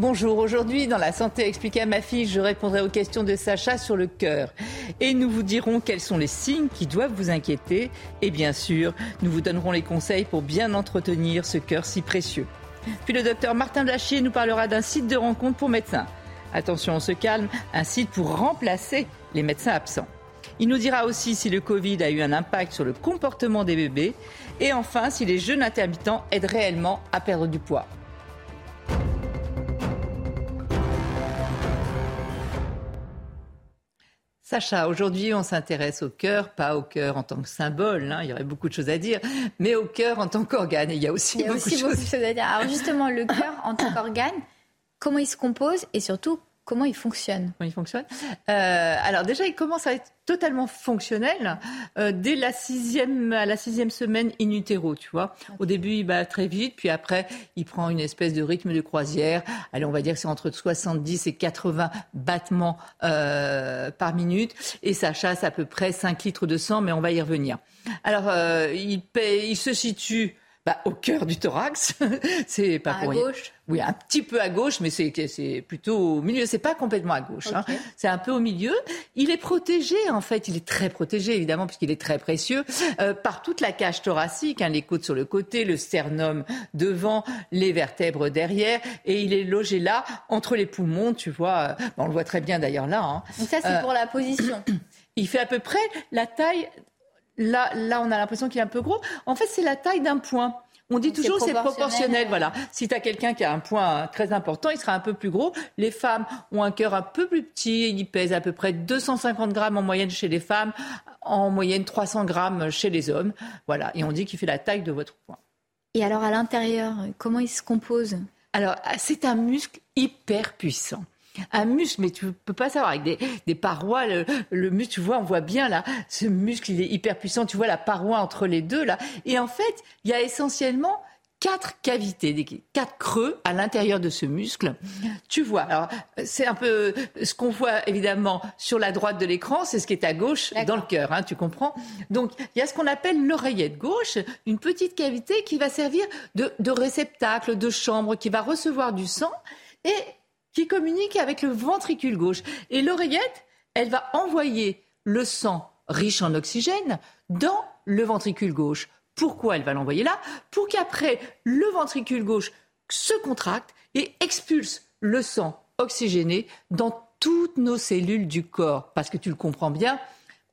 Bonjour, aujourd'hui dans la santé expliquée à ma fille, je répondrai aux questions de Sacha sur le cœur. Et nous vous dirons quels sont les signes qui doivent vous inquiéter. Et bien sûr, nous vous donnerons les conseils pour bien entretenir ce cœur si précieux. Puis le docteur Martin Blachier nous parlera d'un site de rencontre pour médecins. Attention, on se calme, un site pour remplacer les médecins absents. Il nous dira aussi si le Covid a eu un impact sur le comportement des bébés et enfin si les jeunes intermittents aident réellement à perdre du poids. Sacha, aujourd'hui, on s'intéresse au cœur, pas au cœur en tant que symbole, hein, il y aurait beaucoup de choses à dire, mais au cœur en tant qu'organe. Il y a aussi, beaucoup, de choses... à dire. Alors justement, le cœur en tant qu'organe, comment il se compose et surtout Comment il fonctionne? Comment il fonctionne? Euh, Alors déjà, il commence à être totalement fonctionnel euh, dès la sixième, à la sixième semaine in utero, tu vois. Au début, il bat très vite, puis après, il prend une espèce de rythme de croisière. Allez, on va dire que c'est entre 70 et 80 battements euh, par minute, et ça chasse à peu près 5 litres de sang, mais on va y revenir. Alors, il, il se situe bah, au cœur du thorax. c'est pas à gauche. Oui, un petit peu à gauche, mais c'est c'est plutôt au milieu. C'est pas complètement à gauche. Hein. C'est un peu au milieu. Il est protégé en fait. Il est très protégé évidemment puisqu'il est très précieux euh, par toute la cage thoracique, hein, les côtes sur le côté, le sternum devant, les vertèbres derrière, et il est logé là entre les poumons. Tu vois, euh, on le voit très bien d'ailleurs là. Hein. Donc ça c'est euh, pour la position. Il fait à peu près la taille Là, là, on a l'impression qu'il est un peu gros. En fait, c'est la taille d'un point. On dit toujours c'est proportionnel. Voilà. Si tu as quelqu'un qui a un point très important, il sera un peu plus gros. Les femmes ont un cœur un peu plus petit. Il pèse à peu près 250 grammes en moyenne chez les femmes, en moyenne 300 grammes chez les hommes. Voilà. Et on dit qu'il fait la taille de votre point. Et alors à l'intérieur, comment il se compose? Alors c'est un muscle hyper puissant un muscle, mais tu ne peux pas savoir, avec des, parois, le, muscle, tu vois, on voit bien là, ce muscle, il est hyper puissant, tu vois la paroi entre les deux là. Et en fait, il y a essentiellement quatre cavités, des, quatre creux à l'intérieur de ce muscle. Tu vois, alors c'est un peu ce qu'on voit évidemment sur la droite de l'écran, c'est ce qui est à gauche dans le cœur, hein, tu comprends Donc il y a ce qu'on appelle l'oreillette gauche, une petite cavité qui va servir de, de réceptacle, de chambre, qui va recevoir du sang. Et qui communique avec le ventricule gauche. Et l'oreillette, elle va envoyer le sang riche en oxygène dans le ventricule gauche. Pourquoi elle va l'envoyer là Pour qu'après, le ventricule gauche se contracte et expulse le sang oxygéné dans toutes nos cellules du corps. Parce que tu le comprends bien,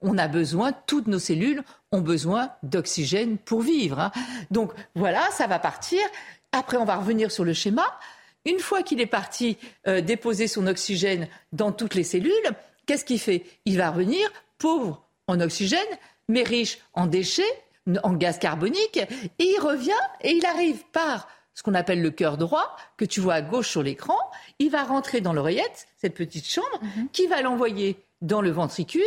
on a besoin, toutes nos cellules ont besoin d'oxygène pour vivre. Hein. Donc voilà, ça va partir. Après, on va revenir sur le schéma. Une fois qu'il est parti euh, déposer son oxygène dans toutes les cellules, qu'est-ce qu'il fait? Il va revenir pauvre en oxygène, mais riche en déchets, en gaz carbonique, et il revient et il arrive par ce qu'on appelle le cœur droit, que tu vois à gauche sur l'écran, il va rentrer dans l'oreillette, cette petite chambre, mhm. qui va l'envoyer dans le ventricule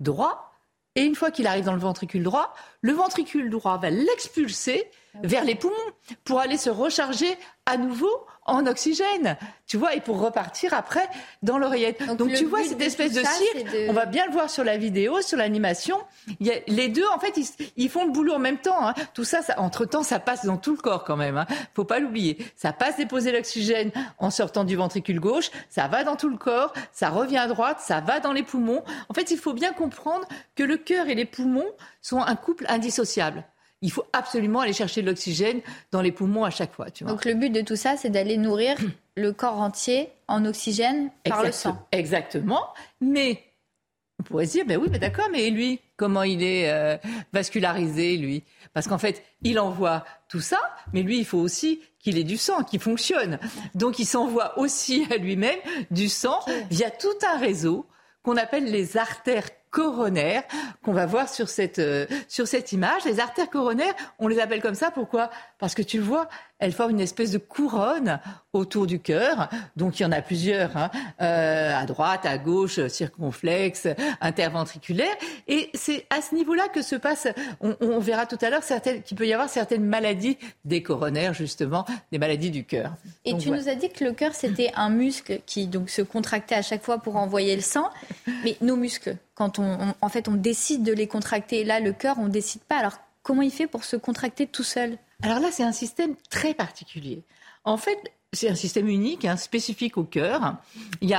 droit. Et une fois qu'il arrive dans le ventricule droit, le ventricule droit va l'expulser ah vers les poumons pour aller se recharger à nouveau en oxygène, tu vois, et pour repartir après dans l'oreillette. Donc, tu vois cette espèce de, cirque, on va bien le voir sur la vidéo, sur l'animation. Les deux, en fait, ils, font le boulot en même temps. Hein. Tout ça, ça entre-temps, ça passe dans tout le corps quand même. Hein. Faut pas l'oublier. Ça passe déposer l'oxygène en sortant du ventricule gauche, ça va dans tout le corps, ça revient à droite, ça va dans les poumons. En fait, il faut bien comprendre que le cœur et les poumons sont un couple indissociable il faut absolument aller chercher de l'oxygène dans les poumons à chaque fois. Tu vois. Donc le but de tout ça, c'est d'aller nourrir le corps entier en oxygène par le sang. Exactement. Mais on pourrait se dire, ben oui, mais d'accord, mais lui, comment il est euh, vascularisé, lui? Parce qu'en fait, il envoie tout ça, mais lui, il faut aussi qu'il ait du sang, qui fonctionne. Donc il s'envoie aussi à lui-même du sang via tout un réseau qu'on appelle les artères coronaires qu'on va voir sur cette, euh, sur cette image. Les artères coronaires, on les appelle comme ça. Pourquoi? Parce que tu le vois, elles forment une espèce de couronne autour du cœur. Donc il y en a plusieurs, hein. euh, à droite, à gauche, circonflexe, interventriculaire. Et c'est à ce niveau-là que se passe, on, verra tout à l'heure, qu'il peut y avoir certaines maladies des coronaires, justement, des maladies du cœur. Et tu nous as dit que le cœur, c'était un muscle qui donc se contractait à chaque fois pour envoyer le sang. Mais nos muscles, quand on, en fait, on décide de les contracter, là, le cœur, on ne décide pas. Alors comment il fait pour se contracter tout seul? Alors là, c'est un système très particulier. En fait, c'est un système unique, hein, spécifique au cœur. Il y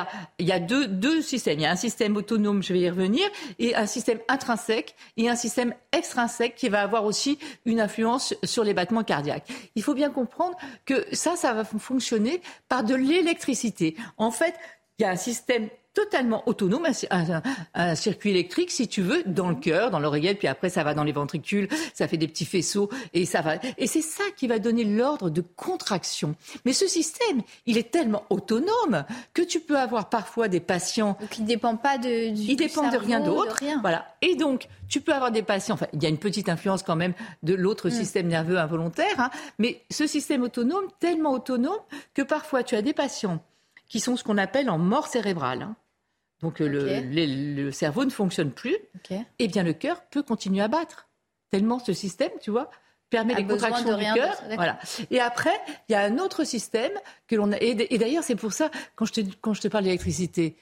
a, deux, deux, systèmes. Il y a un système autonome, je vais y revenir, et un système intrinsèque et un système extrinsèque qui va avoir aussi une influence sur les battements cardiaques. Il faut bien comprendre que ça, ça va fonctionner par de l'électricité. En fait, il y a un système totalement autonome, un, circuit électrique, si tu veux, dans le cœur, dans l'oreillette, puis après ça va dans les ventricules, ça fait des petits faisceaux, et ça va. Et c'est ça qui va donner l'ordre de contraction. Mais ce système, il est tellement autonome que tu peux avoir parfois des patients. qui ne dépend pas de. Du, il dépend de rien d'autre. Voilà. Et donc, tu peux avoir des patients. Enfin, il y a une petite influence quand même de l'autre mm. système nerveux involontaire, hein, mais ce système autonome, tellement autonome que parfois tu as des patients qui sont ce qu'on appelle en mort cérébrale. Hein. Donc euh, le, cerveau ne fonctionne plus. Eh bien, le cœur peut continuer à battre. Tellement ce système, tu vois, permet les contractions du cœur. Voilà. Et après, il y a un autre système que l'on a. Et d'ailleurs, c'est pour ça, quand je te, quand je te parle d'électricité,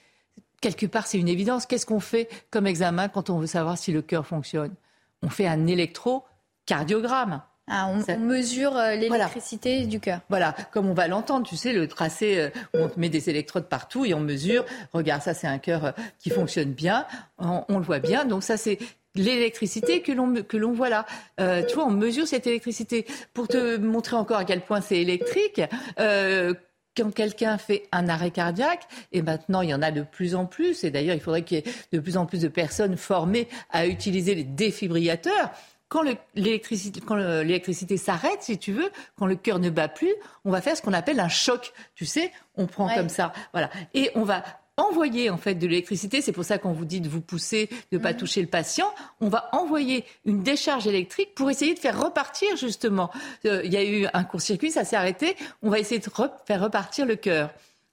quelque part, c'est une évidence. Qu'est-ce qu'on fait comme examen quand on veut savoir si le cœur fonctionne? On fait un électrocardiogramme. Ah, on, mesure euh, l'électricité du cœur. Voilà, comme on va l'entendre, tu sais, le tracé, euh, on met des électrodes partout et on mesure. Regarde, ça c'est un cœur euh, qui fonctionne bien, on, le voit bien. Donc ça c'est l'électricité que l'on que l'on voit là. tu vois, on mesure cette électricité pour te montrer encore à quel point c'est électrique. quand quelqu'un fait un arrêt cardiaque, et maintenant il y en a de plus en plus, et d'ailleurs il faudrait qu'il y ait de plus en plus de personnes formées à utiliser les défibrillateurs quand l'électricité s'arrête, si tu veux, quand le cœur ne bat plus, on va faire ce qu'on appelle un choc. Tu sais, on prend comme ça, voilà, et on va envoyer en fait de l'électricité. C'est pour ça qu'on vous dit de vous pousser, de ne pas mhm. toucher le patient. On va envoyer une décharge électrique pour essayer de faire repartir justement. Euh, il y a eu un court-circuit, ça s'est arrêté. On va essayer de faire repartir le cœur.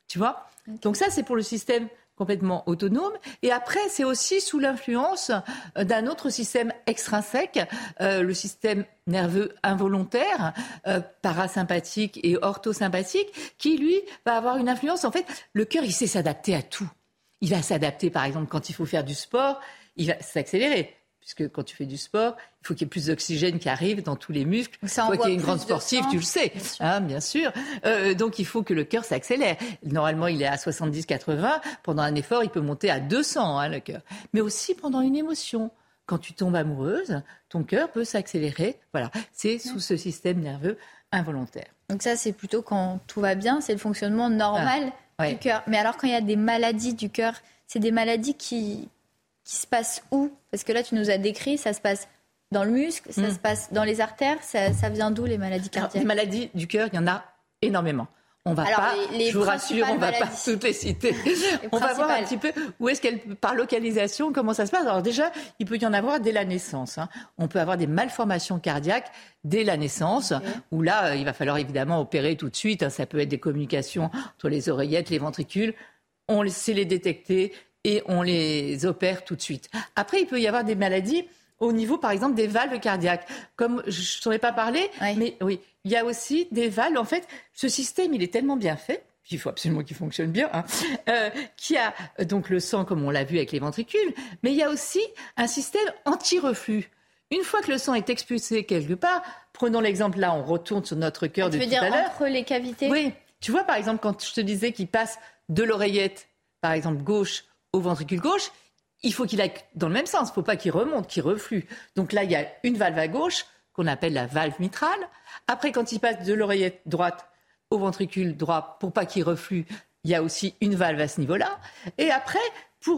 Tu vois? Donc ça, c'est pour le système complètement autonome. Et après, c'est aussi sous l'influence euh, d'un autre système extrinsèque, euh, le système nerveux involontaire, euh, parasympathique et orthosympathique, qui, lui, va avoir une influence. En fait, le cœur, il sait s'adapter à tout. Il va s'adapter, par exemple, quand il faut faire du sport, il va s'accélérer puisque quand tu fais du sport, il faut qu'il y ait plus d'oxygène qui arrive dans tous les muscles. Toi qui es une grande sportive, tu le sais, bien sûr. Hein, bien sûr. Euh, donc il faut que le cœur s'accélère. Normalement, il est à 70-80. Pendant un effort, il peut monter à 200, hein, le cœur. Mais aussi pendant une émotion. Quand tu tombes amoureuse, ton cœur peut s'accélérer. Voilà, c'est sous ce système nerveux involontaire. Donc ça, c'est plutôt quand tout va bien, c'est le fonctionnement normal ah, du cœur. Mais alors quand il y a des maladies du cœur, c'est des maladies qui, qui se passe où Parce que là, tu nous as décrit, ça se passe dans le muscle, ça hmm. se passe dans les artères, ça, vient d'où les maladies cardiaques Les maladies du cœur, il y en a énormément. On va pas, je vous rassure, on va pas toutes les citer. on va voir un petit peu où est-ce qu'elle, par localisation, comment ça se passe. Alors déjà, il peut y en avoir dès la naissance. Hein. On peut avoir des malformations cardiaques dès la naissance, où là, euh, il va falloir évidemment opérer tout de suite. Hein. Ça peut être des communications entre les oreillettes, les ventricules. On sait les détecter, et on les opère tout de suite. Après, il peut y avoir des maladies au niveau, par exemple, des valves cardiaques. Comme je t'en ai pas parlé, mais oui, il y a aussi des valves. En fait, ce système, il est tellement bien fait il faut absolument qu'il fonctionne bien, hein, euh, qui a donc le sang, comme on l'a vu avec les ventricules, mais il y a aussi un système anti-reflux. Une fois que le sang est expulsé quelque part, prenons l'exemple là, on retourne sur notre cœur de tout dire à l'heure. entre les cavités? Oui. Tu vois, par exemple, quand je te disais qu'il passe de l'oreillette, par exemple gauche, au ventricule gauche, il faut qu'il aille dans le même sens. Il ne faut pas qu'il remonte, qu'il reflue. Donc là, il y a une valve à gauche qu'on appelle la valve mitrale. Après, quand il passe de l'oreillette droite au ventricule droit, pour pas qu'il reflue, il y a aussi une valve à ce niveau-là. Et après,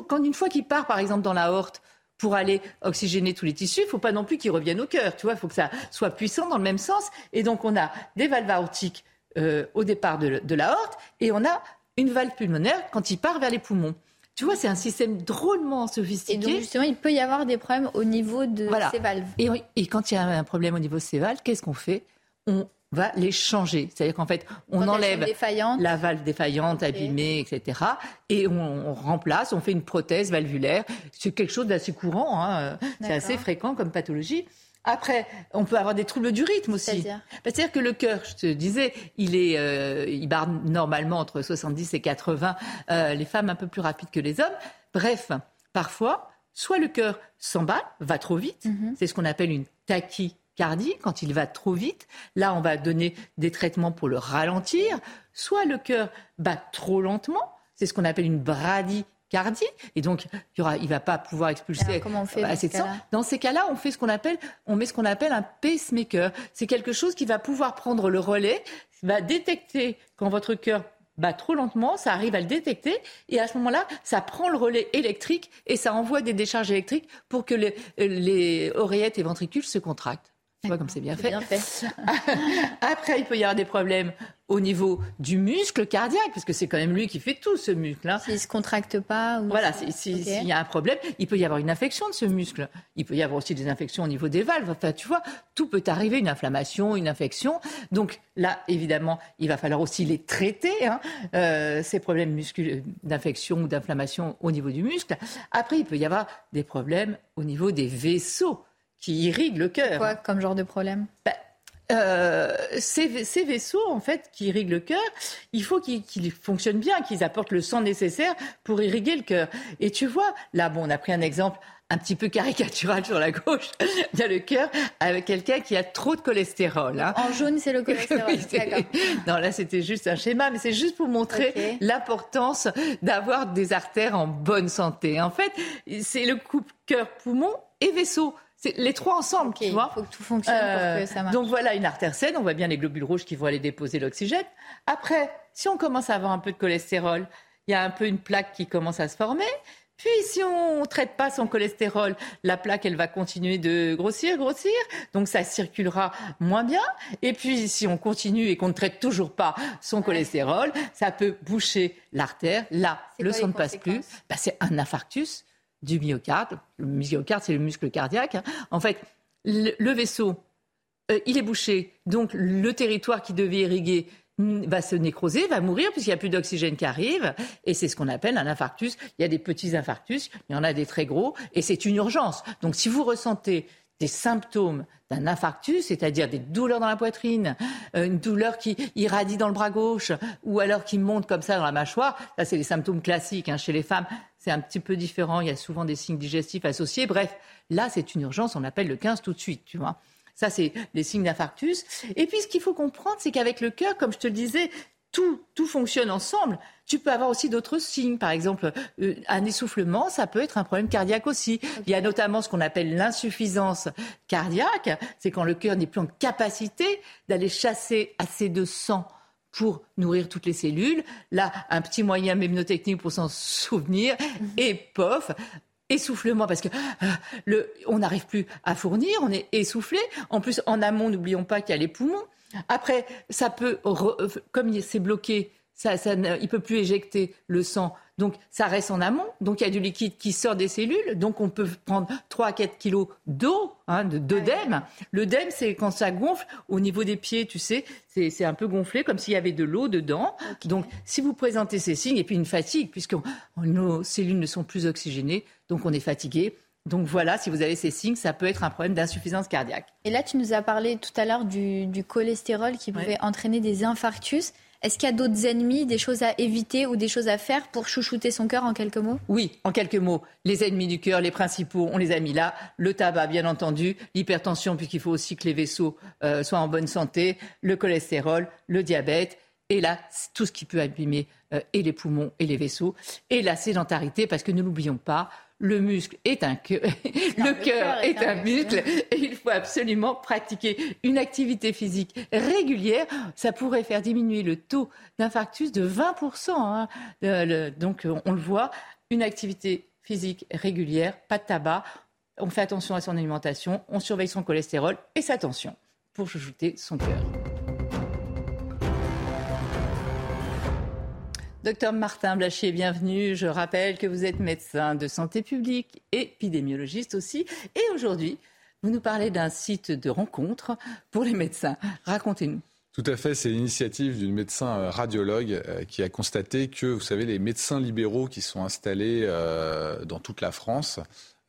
quand une fois qu'il part, par exemple, dans la horte, pour aller oxygéner tous les tissus, il faut pas non plus qu'il revienne au cœur. Tu vois, il faut que ça soit puissant dans le même sens. Et donc, on a des valves aortiques euh, au départ de, de la horte et on a une valve pulmonaire quand il part vers les poumons. Tu vois, c'est un système drôlement sophistiqué. Et donc, justement, il peut y avoir des problèmes au niveau de ces valves. Et, et, quand il y a un problème au niveau de ces valves, qu'est-ce qu'on fait? On va les changer. C'est-à-dire qu'en fait, on enlève la valve défaillante, abîmée, etc. Et on, remplace, on fait une prothèse valvulaire. C'est quelque chose d'assez courant, hein. c'est assez fréquent comme pathologie. Après, on peut avoir des troubles du rythme aussi. C'est-à-dire? Que le cœur, je te disais, il est, euh, il barre normalement entre 70 et 80. Euh, les femmes un peu plus rapides que les hommes. Bref, parfois, soit le cœur s'emballe, va trop vite. Mhm. C'est ce qu'on appelle une tachycardie quand il va trop vite. Là, on va donner des traitements pour le ralentir. Soit le cœur bat trop lentement. C'est ce qu'on appelle une bradie cardiaque et donc il ne va pas pouvoir expulser on fait assez de sang. Dans ces cas-là, on fait ce qu'on appelle, on met ce qu'on appelle un pacemaker. C'est quelque chose qui va pouvoir prendre le relais, va détecter quand votre cœur bat trop lentement, ça arrive à le détecter et à ce moment-là, ça prend le relais électrique et ça envoie des décharges électriques pour que les, les oreillettes et ventricules se contractent. Tu vois comme c'est bien, bien fait. Après, il peut y avoir des problèmes au niveau du muscle cardiaque, parce que c'est quand même lui qui fait tout, ce muscle. S'il ne se contracte pas. Voilà, s'il y a un problème, il peut y avoir une infection de ce muscle. Il peut y avoir aussi des infections au niveau des valves. Enfin, tu vois, tout peut arriver, une inflammation, une infection. Donc là, évidemment, il va falloir aussi les traiter, hein, euh, ces problèmes d'infection ou d'inflammation au niveau du muscle. Après, il peut y avoir des problèmes au niveau des vaisseaux qui irriguent le cœur. Quoi comme genre de problème? Ben, euh, ces, ces, vaisseaux, en fait, qui irriguent le cœur, il faut qu'ils fonctionnent bien, qu'ils apportent le sang nécessaire pour irriguer le cœur. Et tu vois, là, bon, on a pris un exemple un petit peu caricatural sur la gauche. Il y a le cœur avec quelqu'un qui a trop de cholestérol. Hein. En jaune, c'est le cholestérol. non, là, c'était juste un schéma, mais c'est juste pour montrer l'importance d'avoir des artères en bonne santé. En fait, c'est le couple cœur-poumon et vaisseau. C'est les trois ensemble, tu vois. Il faut que tout fonctionne pour que ça marche. Donc voilà une artère saine, on voit bien les globules rouges qui vont aller déposer l'oxygène. Après, si on commence à avoir un peu de cholestérol, il y a un peu une plaque qui commence à se former. Puis si on ne traite pas son cholestérol, la plaque, elle va continuer de grossir, grossir. Donc ça circulera moins bien. Et puis si on continue et qu'on ne traite toujours pas son cholestérol, ça peut boucher l'artère. Là, le sang ne passe plus. Bah, c'est un infarctus du myocarde. Le myocarde, c'est le muscle cardiaque. Hein. En fait, le, vaisseau, euh, il est bouché. Donc, le territoire qui devait irriguer va se nécroser, va mourir puisqu'il n'y a plus d'oxygène qui arrive. Et c'est ce qu'on appelle un infarctus. Il y a des petits infarctus, il y en a des très gros, et c'est une urgence. Donc, si vous ressentez des symptômes d'un infarctus, c'est-à-dire des douleurs dans la poitrine, euh, une douleur qui irradie dans le bras gauche, ou alors qui monte comme ça dans la mâchoire, ça c'est les symptômes classiques hein. chez les femmes. C'est un petit peu différent, il y a souvent des signes digestifs associés. Bref, là c'est une urgence, on appelle le 15 tout de suite, tu vois. Ça, c'est les signes d'infarctus. Et puis, ce qu'il faut comprendre, c'est qu'avec le cœur, comme je te le disais, tout, tout fonctionne ensemble. Tu peux avoir aussi d'autres signes. Par exemple, euh, un essoufflement, ça peut être un problème cardiaque aussi. Il y a notamment ce qu'on appelle l'insuffisance cardiaque. C'est quand le cœur n'est plus en capacité d'aller chasser assez de sang pour nourrir toutes les cellules. Là, un petit moyen mémnotechnique pour s'en souvenir. Mhm. Et pof, essoufflement parce que euh, le, on n'arrive plus à fournir, on est essoufflé. En plus, en amont, n'oublions pas qu'il y a les poumons. Après, ça peut, comme c'est bloqué, ça, ça, il peut plus éjecter le sang. Donc, ça reste en amont. Donc, il y a du liquide qui sort des cellules. Donc, on peut prendre 3 à 4 kilos d'eau, hein, d'œdème. L'œdème, c'est quand ça gonfle au niveau des pieds, tu sais, c'est un peu gonflé, comme s'il y avait de l'eau dedans. Donc, si vous présentez ces signes, et puis une fatigue, puisque nos cellules ne sont plus oxygénées, donc on est fatigué, donc voilà, si vous avez ces signes, ça peut être un problème d'insuffisance cardiaque. Et là, tu nous as parlé tout à l'heure du, cholestérol qui pouvait entraîner des infarctus. Est-ce qu'il y a d'autres ennemis, des choses à éviter ou des choses à faire pour chouchouter son cœur en quelques mots? Oui, en quelques mots. Les ennemis du cœur, les principaux, on les a mis là. Le tabac, bien entendu. L'hypertension, puisqu'il faut aussi que les vaisseaux euh, soient en bonne santé. Le cholestérol, le diabète. Et là, tout ce qui peut abîmer euh, et les poumons et les vaisseaux. Et la sédentarité, parce que ne l'oublions pas, le muscle est un cœur, le cœur est, un, muscle et il faut absolument pratiquer une activité physique régulière. Ça pourrait faire diminuer le taux d'infarctus de 20%. Hein. donc on le voit, une activité physique régulière, pas de tabac, on fait attention à son alimentation, on surveille son cholestérol et sa tension pour ajouter son cœur. Docteur Martin Blachier, bienvenue. Je rappelle que vous êtes médecin de santé publique, épidémiologiste aussi. Et aujourd'hui, vous nous parlez d'un site de rencontre pour les médecins. Racontez-nous. Tout à fait, c'est l'initiative d'une médecin euh, radiologue euh, qui a constaté que, vous savez, les médecins libéraux qui sont installés euh, dans toute la France,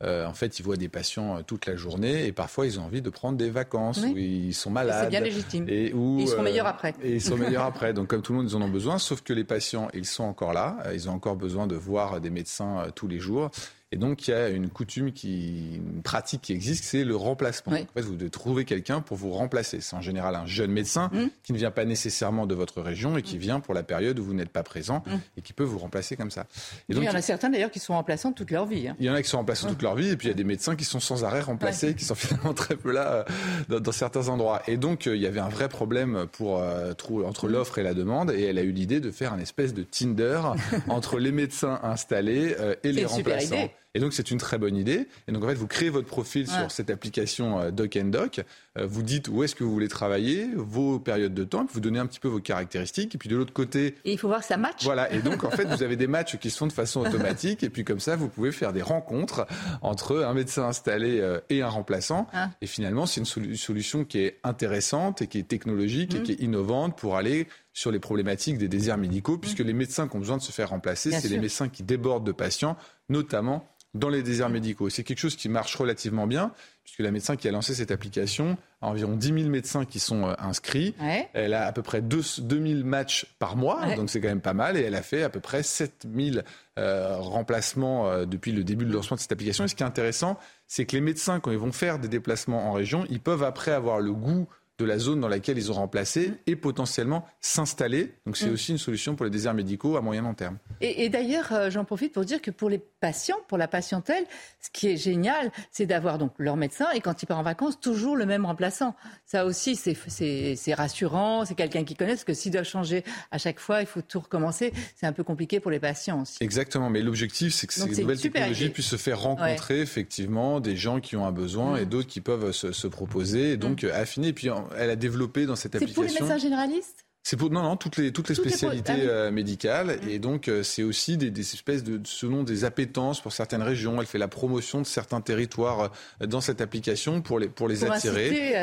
en fait, ils voient des patients toute la journée et parfois ils ont envie de prendre des vacances ou ils sont malades. C'est bien légitime. Et, ils seront meilleurs après. Et ils sont meilleurs après. Donc, comme tout le monde, ils en ont besoin, sauf que les patients, ils sont encore là. Ils ont encore besoin de voir des médecins tous les jours. Et donc, il y a une coutume, qui, une pratique qui existe, c'est le remplacement. En fait, vous devez trouver quelqu'un pour vous remplacer. C'est en général un jeune médecin mmh. qui ne vient pas nécessairement de votre région et qui mmh. vient pour la période où vous n'êtes pas présent mmh. et qui peut vous remplacer comme ça. Et donc, il y en a certains d'ailleurs qui sont remplaçants toute leur vie. Hein. Il y en a qui sont remplaçants toute leur vie et puis il y a des médecins qui sont sans arrêt remplacés, qui sont finalement très peu là euh, dans, certains endroits. Et donc, euh, il y avait un vrai problème pour, euh, entre l'offre et la demande et elle a eu l'idée de faire un espèce de Tinder entre les médecins installés et les remplaçants. Et donc, c'est une très bonne idée. Et donc, en fait, vous créez votre profil sur cette application euh, Doc and Doc. Euh, vous dites où est-ce que vous voulez travailler, vos périodes de temps, vous donnez un petit peu vos caractéristiques. Et puis, de l'autre côté. Et il faut voir que ça match. Voilà. Et donc, en fait, vous avez des matchs qui se font de façon automatique. Et puis, comme ça, vous pouvez faire des rencontres entre un médecin installé euh, et un remplaçant. Ah. Et finalement, c'est une solution qui est intéressante et qui est technologique et mmh. qui est innovante pour aller sur les problématiques des déserts médicaux, puisque mmh. les médecins qui ont besoin de se faire remplacer, c'est les médecins qui débordent de patients, notamment dans les déserts médicaux. C'est quelque chose qui marche relativement bien, puisque la médecin qui a lancé cette application a environ 10 000 médecins qui sont euh, inscrits. Elle a à peu près 2, 000 matchs par mois, donc c'est quand même pas mal, et elle a fait à peu près 7 000 euh, remplacements euh, depuis le début de lancement de cette application. Et ce qui est intéressant, c'est que les médecins, quand ils vont faire des déplacements en région, ils peuvent après avoir le goût de la zone dans laquelle ils ont remplacé et potentiellement s'installer. Donc c'est mm. aussi une solution pour les déserts médicaux à moyen long terme. Et, d'ailleurs, euh, j'en profite pour dire que pour les patients, pour la patientèle, ce qui est génial, c'est d'avoir donc leur médecin et quand il part en vacances, toujours le même remplaçant. Ça aussi, c'est rassurant, c'est quelqu'un qui connaît, parce que s'il doit changer à chaque fois, il faut tout recommencer. C'est un peu compliqué pour les patients aussi. Exactement, mais l'objectif, c'est que ces nouvelles technologies puissent se faire rencontrer effectivement des gens qui ont un besoin et mm. d'autres qui peuvent se, proposer et donc affiner. puis elle a développé dans cette application. C'est pour les médecins généralistes? C'est pour non non toutes les toutes les spécialités ah euh, médicales et donc euh, c'est aussi des, des, espèces de selon des appétences pour certaines régions. Elle fait la promotion de certains territoires euh, dans cette application pour les pour les attirer.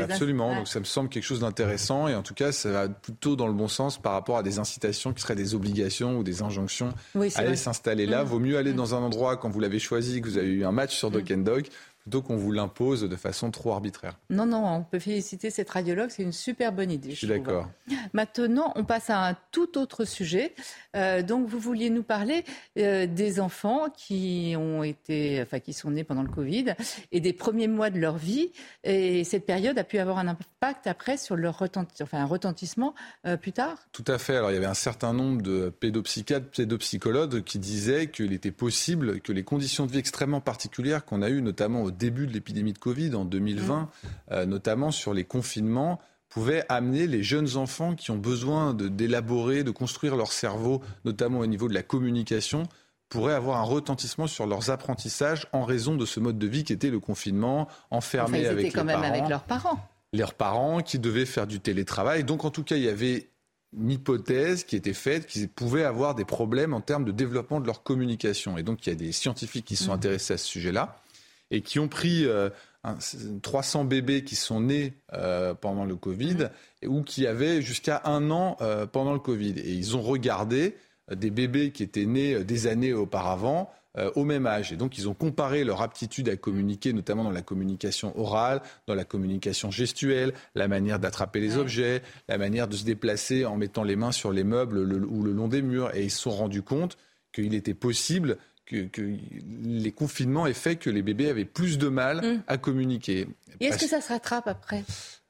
absolument. Donc ça me semble quelque chose d'intéressant et en tout cas ça va plutôt dans le bon sens par rapport à des incitations qui seraient des obligations ou des injonctions à aller s'installer là. Mmh. Vaut mieux aller mmh. dans un endroit quand vous l'avez choisi que vous avez eu un match sur mmh. Doc and Doc plutôt qu'on vous l'impose de façon trop arbitraire. Non, non, on peut féliciter cette radiologue, c'est une super bonne idée. Je suis d'accord. Maintenant, on passe à un tout autre sujet. Euh, donc, vous vouliez nous parler euh, des enfants qui ont été, enfin, qui sont nés pendant le Covid et des premiers mois de leur vie. Et cette période a pu avoir un impact après sur leur enfin, un retentissement euh, plus tard? Tout à fait. Alors, il y avait un certain nombre de pédopsychiatres, pédopsychologues qui disaient qu'il était possible que les conditions de vie extrêmement particulières qu'on a eues, notamment au début de l'épidémie de Covid en 2020, mm. euh, notamment sur les confinements, pouvait amener les jeunes enfants qui ont besoin d'élaborer, de, construire leur cerveau, notamment au niveau de la communication, pourraient avoir un retentissement sur leurs apprentissages en raison de ce mode de vie qui était le confinement, enfermé enfin, ils étaient avec quand même parents, avec leurs parents. Leurs parents qui devaient faire du télétravail. Donc en tout cas, il y avait une hypothèse qui était faite qu'ils pouvaient avoir des problèmes en termes de développement de leur communication. Et donc il y a des scientifiques qui sont mm. intéressés à ce sujet-là et qui ont pris 300 euh, bébés qui sont nés euh, pendant le Covid mmh. ou qui avaient jusqu'à un an euh, pendant le Covid. Et ils ont regardé des bébés qui étaient nés des années auparavant au même âge. Et donc, ils ont comparé leur aptitude à communiquer, notamment dans la communication orale, dans la communication gestuelle, la manière d'attraper les objets, la manière de se déplacer en mettant les mains sur les meubles ou le long des murs. Et ils se sont rendus compte qu'il était possible que, les confinements aient fait que les bébés avaient plus de mal mm. à communiquer. Et est-ce que ça se rattrape après?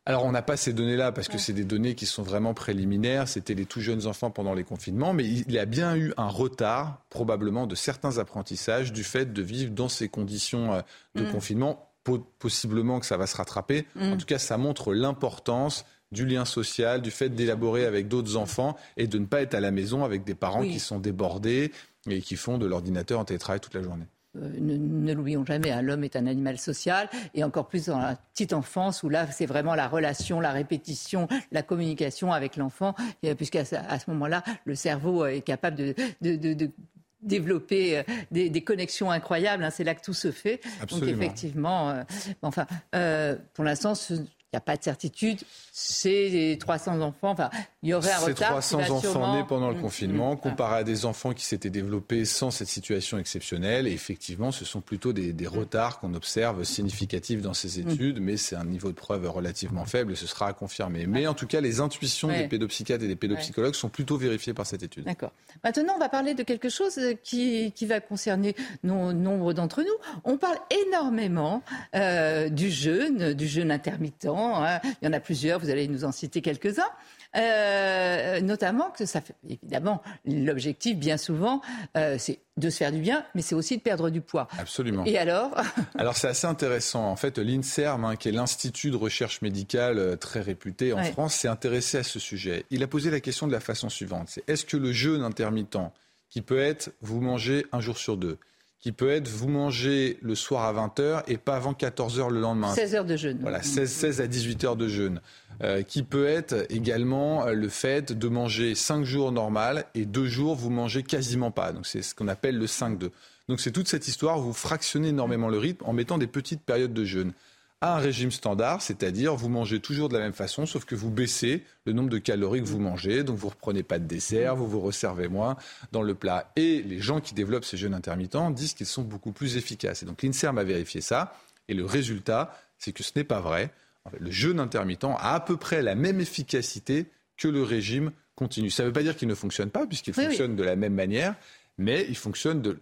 Alors on n'a pas ces données-là parce que c'est des données qui sont vraiment préliminaires. C'était les tout jeunes enfants pendant les confinements, mais il y a bien eu un retard probablement de certains apprentissages du fait de vivre dans ces conditions euh, de mm. confinement. Possiblement que ça va se rattraper. Mm. En tout cas, ça montre l'importance du lien social, du fait d'élaborer avec d'autres enfants et de ne pas être à la maison avec des parents qui sont débordés, et qui font de l'ordinateur en télétravail toute la journée. ne, l'oublions jamais, hein, l'homme est un animal social, et encore plus dans la petite enfance, où là, c'est vraiment la relation, la répétition, la communication avec l'enfant, puisqu'à à ce moment-là, le cerveau est capable de, de, développer des, connexions incroyables. Hein, c'est là que tout se fait. Absolument. Donc effectivement, enfin, pour l'instant, n'y a pas de certitude. C'est 300 enfants. Enfin, il y aurait un retard. C'est 300 enfants nés pendant le confinement, mm, comparé à des enfants qui s'étaient développés sans cette situation exceptionnelle. Et effectivement, ce sont plutôt des, retards qu'on observe significatifs dans ces mm. études, mais c'est un niveau de preuve relativement faible et ce sera à confirmer. Mais en tout cas, les intuitions des pédopsychiatres et des pédopsychologues sont plutôt vérifiées par cette étude. D'accord. Maintenant, on va parler de quelque chose qui, qui va concerner nombre d'entre nous. On parle énormément euh, du jeûne, du jeûne intermittent Hein. Il y en a plusieurs, vous allez nous en citer quelques-uns. Euh, notamment que ça fait évidemment l'objectif bien souvent euh, c'est de se faire du bien mais c'est aussi de perdre du poids. Absolument. Et alors Alors c'est assez intéressant en fait l'INSERM hein, qui est l'institut de recherche médicale euh, très réputé en France s'est intéressé à ce sujet. Il a posé la question de la façon suivante c'est est-ce que le jeûne intermittent qui peut être vous mangez un jour sur deux qui peut être vous mangez le soir à 20h et pas avant 14h le lendemain. 16 heures de jeûne. Voilà, 16, 16 à 18 heures de jeûne. Euh, qui peut être également euh, le fait de manger 5 jours normal et 2 jours vous mangez quasiment pas. Donc c'est ce qu'on appelle le 5-2. Donc c'est toute cette histoire, vous fractionnez énormément le rythme en mettant des petites périodes de jeûne à un régime standard, c'est-à-dire vous mangez toujours de la même façon, sauf que vous baissez le nombre de calories que vous mangez, donc vous reprenez pas de dessert, vous vous resservez moins dans le plat. Et les gens qui développent ces jeûnes intermittents disent qu'ils sont beaucoup plus efficaces. Et donc l'INSERM a vérifié ça, et le résultat, c'est que ce n'est pas vrai. le jeûne intermittent a à peu près la même efficacité que le régime continu. Ça ne veut pas dire qu'il ne fonctionne pas, puisqu'il fonctionne de la même manière, mais il fonctionne de,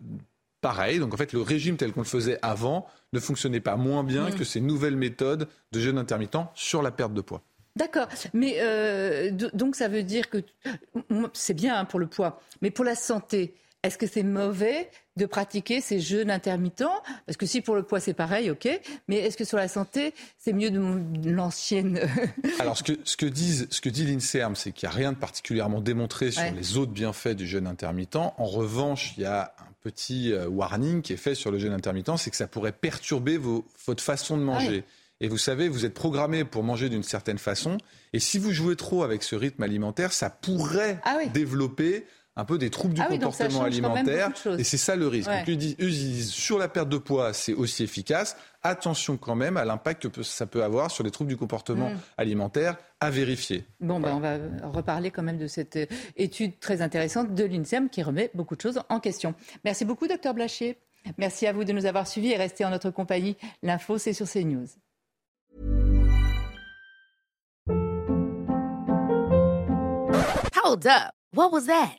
pareil. Donc en fait, le régime tel qu'on le faisait avant ne fonctionnait pas moins bien mm. que ces nouvelles méthodes de jeûne intermittent sur la perte de poids. D'accord, mais euh, donc ça veut dire que c'est bien hein, pour le poids, mais pour la santé, est-ce que c'est mauvais de pratiquer ces jeûnes intermittents? Parce que si pour le poids c'est pareil, ok, mais est-ce que sur la santé c'est mieux de l'ancienne? Alors ce que, ce que, disent, ce que dit l'INSERM, c'est qu'il n'y a rien de particulièrement démontré sur les autres bienfaits du jeûne intermittent. En revanche, il y a petit euh, warning qui est fait sur le jeûne intermittent, c'est que ça pourrait perturber votre façon de ah manger. Et vous savez, vous êtes programmé pour manger d'une certaine façon. Et si vous jouez trop avec ce rythme alimentaire, ça pourrait ah développer un peu des troubles du ah comportement alimentaire. Et c'est ça le risque. Donc, eux, disent, sur la perte de poids, c'est aussi efficace. Attention quand même à l'impact que ça peut avoir sur les troubles du comportement mm. alimentaire à vérifier. Bon, ben, on va reparler quand même de cette euh, étude très intéressante de l'INSEM qui remet beaucoup de choses en question. Merci beaucoup, docteur Blachier. Merci à vous de nous avoir suivis et restez en notre compagnie. L'info, c'est sur CNews. Hold up. What was that?